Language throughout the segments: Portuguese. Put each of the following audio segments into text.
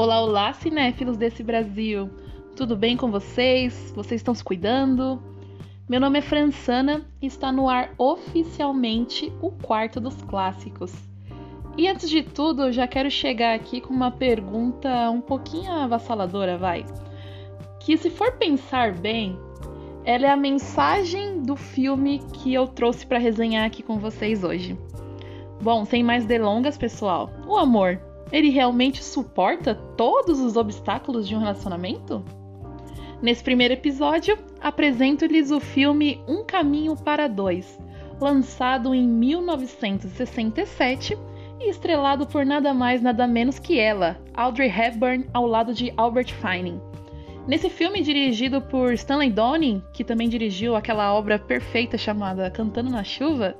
Olá, olá, cinéfilos desse Brasil! Tudo bem com vocês? Vocês estão se cuidando? Meu nome é Fransana e está no ar oficialmente o quarto dos clássicos. E antes de tudo, eu já quero chegar aqui com uma pergunta um pouquinho avassaladora, vai. Que se for pensar bem, ela é a mensagem do filme que eu trouxe para resenhar aqui com vocês hoje. Bom, sem mais delongas, pessoal, o amor ele realmente suporta todos os obstáculos de um relacionamento? Nesse primeiro episódio, apresento-lhes o filme Um Caminho para Dois, lançado em 1967 e estrelado por nada mais nada menos que ela, Audrey Hepburn, ao lado de Albert Finney. Nesse filme dirigido por Stanley Donen, que também dirigiu aquela obra perfeita chamada Cantando na Chuva,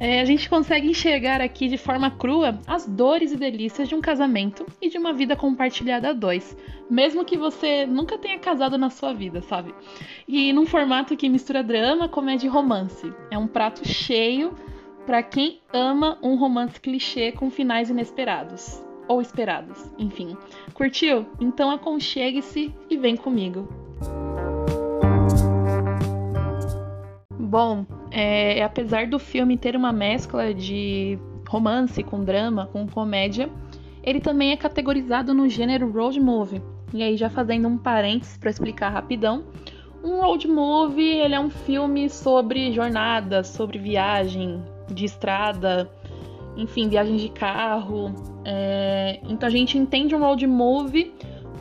é, a gente consegue enxergar aqui de forma crua as dores e delícias de um casamento e de uma vida compartilhada a dois, mesmo que você nunca tenha casado na sua vida, sabe? E num formato que mistura drama, comédia e romance. É um prato cheio para quem ama um romance clichê com finais inesperados. Ou esperados, enfim. Curtiu? Então aconchegue-se e vem comigo. Bom, é, apesar do filme ter uma mescla de romance com drama, com comédia, ele também é categorizado no gênero road movie. E aí, já fazendo um parênteses para explicar rapidão, um road movie ele é um filme sobre jornada, sobre viagem de estrada, enfim, viagem de carro. É... Então a gente entende um road movie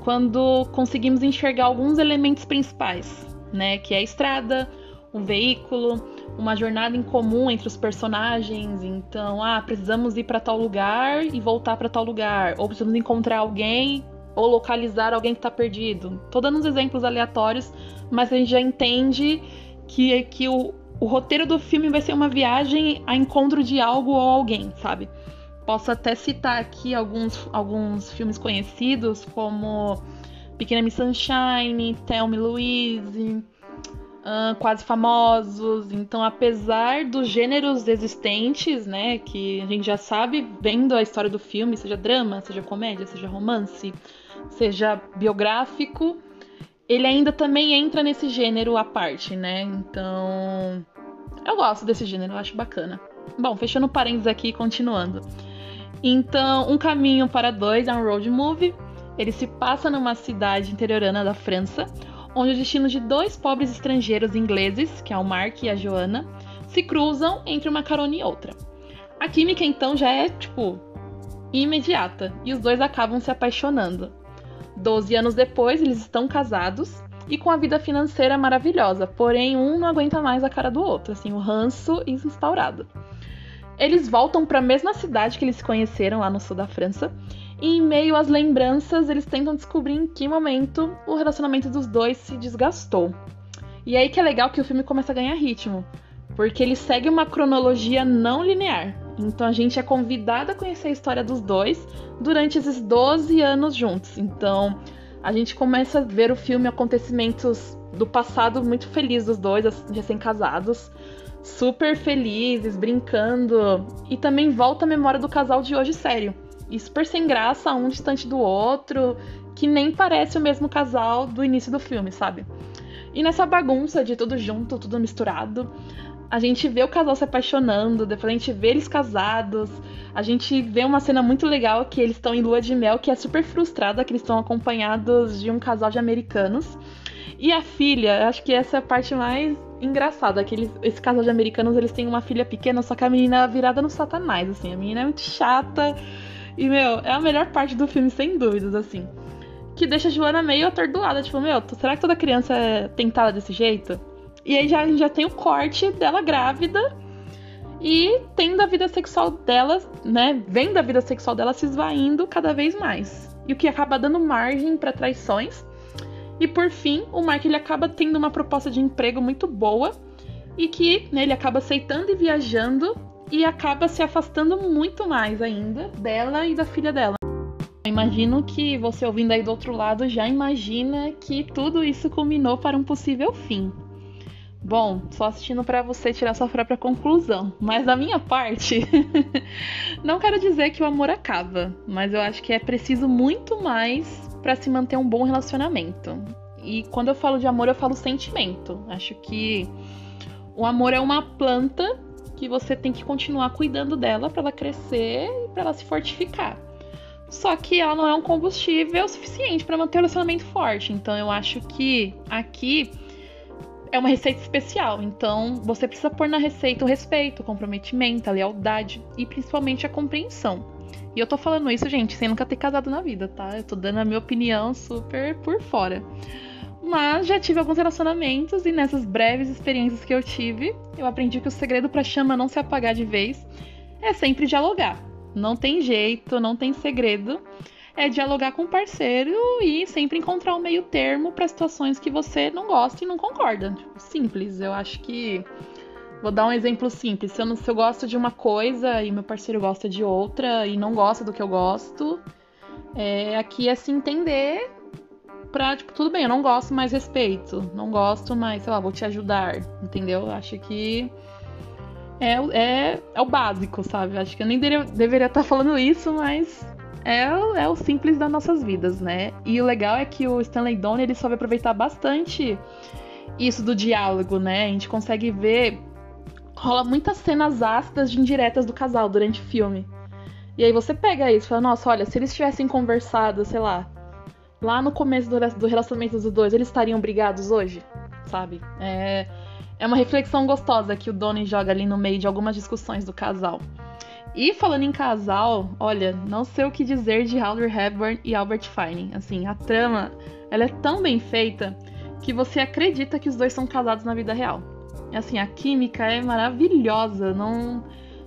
quando conseguimos enxergar alguns elementos principais, né? Que é a estrada, um veículo, uma jornada em comum entre os personagens. Então, ah, precisamos ir para tal lugar e voltar para tal lugar, ou precisamos encontrar alguém ou localizar alguém que está perdido. Tô dando uns exemplos aleatórios, mas a gente já entende que, que o, o roteiro do filme vai ser uma viagem a encontro de algo ou alguém, sabe? Posso até citar aqui alguns, alguns filmes conhecidos, como Pequena Miss Sunshine, Tell Me Louise, uh, quase famosos. Então, apesar dos gêneros existentes, né, que a gente já sabe vendo a história do filme, seja drama, seja comédia, seja romance, seja biográfico, ele ainda também entra nesse gênero à parte, né? Então, eu gosto desse gênero, eu acho bacana. Bom, fechando parênteses aqui e continuando. Então, Um Caminho para Dois é um road movie. Ele se passa numa cidade interiorana da França, onde o destino de dois pobres estrangeiros ingleses, que é o Mark e a Joanna, se cruzam entre uma carona e outra. A química então já é, tipo, imediata, e os dois acabam se apaixonando. Doze anos depois, eles estão casados e com a vida financeira maravilhosa, porém um não aguenta mais a cara do outro, assim, o ranço instaurado. Eles voltam para a mesma cidade que eles se conheceram lá no sul da França e em meio às lembranças, eles tentam descobrir em que momento o relacionamento dos dois se desgastou. E aí que é legal que o filme começa a ganhar ritmo, porque ele segue uma cronologia não linear. Então a gente é convidado a conhecer a história dos dois durante esses 12 anos juntos. Então a gente começa a ver o filme acontecimentos do passado muito feliz dos dois, recém-casados, super felizes, brincando, e também volta a memória do casal de hoje sério e super sem graça, um distante do outro, que nem parece o mesmo casal do início do filme, sabe? E nessa bagunça de tudo junto, tudo misturado, a gente vê o casal se apaixonando, depois a gente vê eles casados, a gente vê uma cena muito legal que eles estão em lua de mel, que é super frustrada, que eles estão acompanhados de um casal de americanos. E a filha, acho que essa é a parte mais engraçada, que eles, esse casal de americanos, eles têm uma filha pequena, só que a menina é virada no satanás, assim, a menina é muito chata, e, meu, é a melhor parte do filme, sem dúvidas, assim. Que deixa a Joana meio atordoada, tipo, meu, será que toda criança é tentada desse jeito? E aí já, já tem o corte dela grávida e tendo a vida sexual dela, né? Vendo a vida sexual dela se esvaindo cada vez mais. E o que acaba dando margem para traições. E por fim, o Mark ele acaba tendo uma proposta de emprego muito boa e que né, ele acaba aceitando e viajando e acaba se afastando muito mais ainda dela e da filha dela. Eu imagino que você ouvindo aí do outro lado já imagina que tudo isso culminou para um possível fim. Bom, só assistindo para você tirar sua própria conclusão. Mas da minha parte, não quero dizer que o amor acaba, mas eu acho que é preciso muito mais para se manter um bom relacionamento. E quando eu falo de amor, eu falo sentimento. Acho que o amor é uma planta que você tem que continuar cuidando dela para ela crescer e para ela se fortificar. Só que ela não é um combustível suficiente para manter o relacionamento forte. Então eu acho que aqui é uma receita especial. Então você precisa pôr na receita o respeito, o comprometimento, a lealdade e principalmente a compreensão. E eu tô falando isso, gente, sem nunca ter casado na vida, tá? Eu tô dando a minha opinião super por fora. Mas já tive alguns relacionamentos e nessas breves experiências que eu tive, eu aprendi que o segredo para chama não se apagar de vez é sempre dialogar. Não tem jeito, não tem segredo. É dialogar com o parceiro e sempre encontrar um meio termo para situações que você não gosta e não concorda. Tipo, simples. Eu acho que Vou dar um exemplo simples. Se eu, não, se eu gosto de uma coisa e meu parceiro gosta de outra e não gosta do que eu gosto, é, aqui é se entender pra, tipo, tudo bem, eu não gosto, mas respeito. Não gosto, mas, sei lá, vou te ajudar, entendeu? Acho que é, é, é o básico, sabe? Acho que eu nem deveria, deveria estar falando isso, mas é, é o simples das nossas vidas, né? E o legal é que o Stanley Donen, ele soube aproveitar bastante isso do diálogo, né? A gente consegue ver rola muitas cenas ácidas de indiretas do casal durante o filme. E aí você pega isso e fala, nossa, olha, se eles tivessem conversado, sei lá, lá no começo do, do relacionamento dos dois, eles estariam brigados hoje, sabe? É, é uma reflexão gostosa que o Donnie joga ali no meio de algumas discussões do casal. E falando em casal, olha, não sei o que dizer de Audrey Hepburn e Albert Finney. Assim, a trama, ela é tão bem feita que você acredita que os dois são casados na vida real. Assim, a química é maravilhosa, não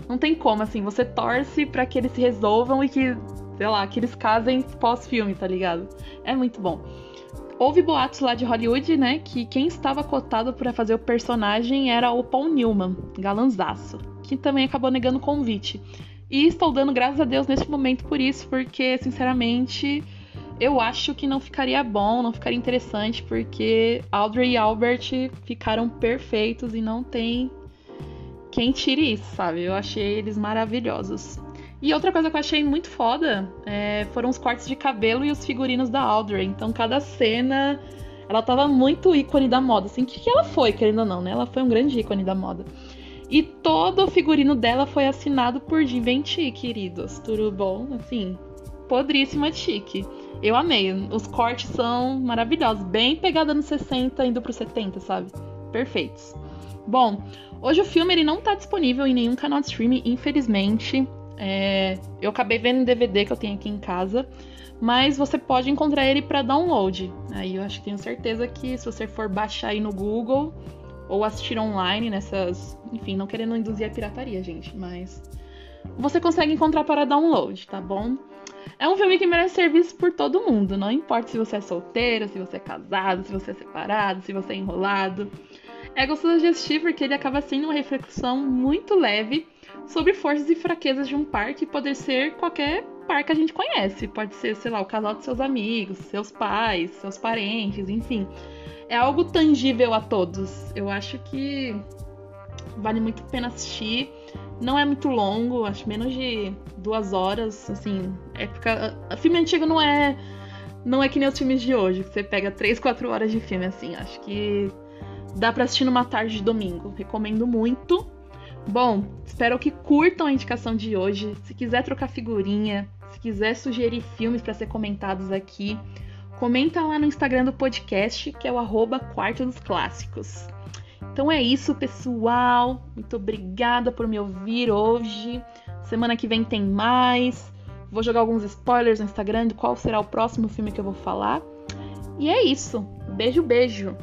não tem como, assim, você torce para que eles se resolvam e que sei lá, que eles casem pós-filme, tá ligado? É muito bom. Houve boatos lá de Hollywood, né, que quem estava cotado para fazer o personagem era o Paul Newman, galanzaço, que também acabou negando o convite. E estou dando graças a Deus nesse momento por isso, porque, sinceramente, eu acho que não ficaria bom, não ficaria interessante, porque Audrey e Albert ficaram perfeitos e não tem quem tire isso, sabe? Eu achei eles maravilhosos. E outra coisa que eu achei muito foda é, foram os cortes de cabelo e os figurinos da Audrey. Então, cada cena, ela tava muito ícone da moda. Assim, que, que ela foi, querendo ou não, né? Ela foi um grande ícone da moda. E todo o figurino dela foi assinado por Givenchy, queridos. Tudo bom? Assim, podríssima chique. Eu amei. Os cortes são maravilhosos. Bem pegada nos 60, indo pro 70, sabe? Perfeitos. Bom, hoje o filme ele não tá disponível em nenhum canal de streaming, infelizmente. É, eu acabei vendo em DVD que eu tenho aqui em casa, mas você pode encontrar ele para download. Aí eu acho que tenho certeza que se você for baixar aí no Google ou assistir online nessas, enfim, não querendo induzir a pirataria, gente, mas você consegue encontrar para download, tá bom? É um filme que merece ser visto por todo mundo, não importa se você é solteiro, se você é casado, se você é separado, se você é enrolado. É gostoso de assistir porque ele acaba sendo uma reflexão muito leve sobre forças e fraquezas de um par que pode ser qualquer par que a gente conhece. Pode ser, sei lá, o casal de seus amigos, seus pais, seus parentes, enfim. É algo tangível a todos. Eu acho que vale muito a pena assistir. Não é muito longo, acho menos de duas horas, assim. É porque a, filme antigo não é não é que nem os filmes de hoje, que você pega três, quatro horas de filme, assim. Acho que dá para assistir numa tarde de domingo. Recomendo muito. Bom, espero que curtam a indicação de hoje. Se quiser trocar figurinha, se quiser sugerir filmes para ser comentados aqui, comenta lá no Instagram do podcast, que é o arroba Quarto dos Clássicos. Então é isso, pessoal. Muito obrigada por me ouvir hoje. Semana que vem tem mais. Vou jogar alguns spoilers no Instagram de qual será o próximo filme que eu vou falar. E é isso. Beijo, beijo.